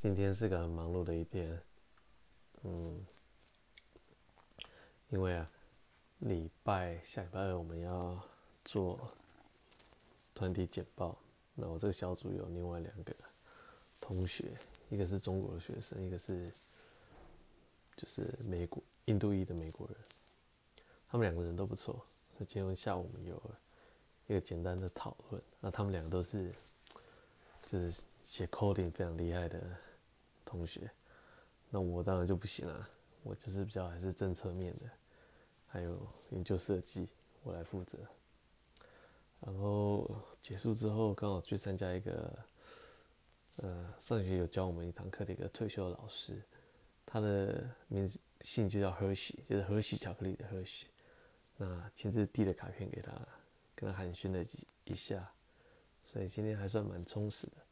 今天是个很忙碌的一天，嗯，因为啊，礼拜下礼拜我们要做团体简报，那我这个小组有另外两个同学，一个是中国的学生，一个是就是美国印度裔的美国人，他们两个人都不错，所以今天下午我们有一个简单的讨论，那他们两个都是就是写 coding 非常厉害的。同学，那我当然就不行了，我就是比较还是政策面的，还有研究设计，我来负责。然后结束之后，刚好去参加一个，呃，上学有教我们一堂课的一个退休的老师，他的名字姓就叫 Hershey，就是 Hershey 巧克力的 Hershey。那亲自递了卡片给他，跟他寒暄了几一下，所以今天还算蛮充实的。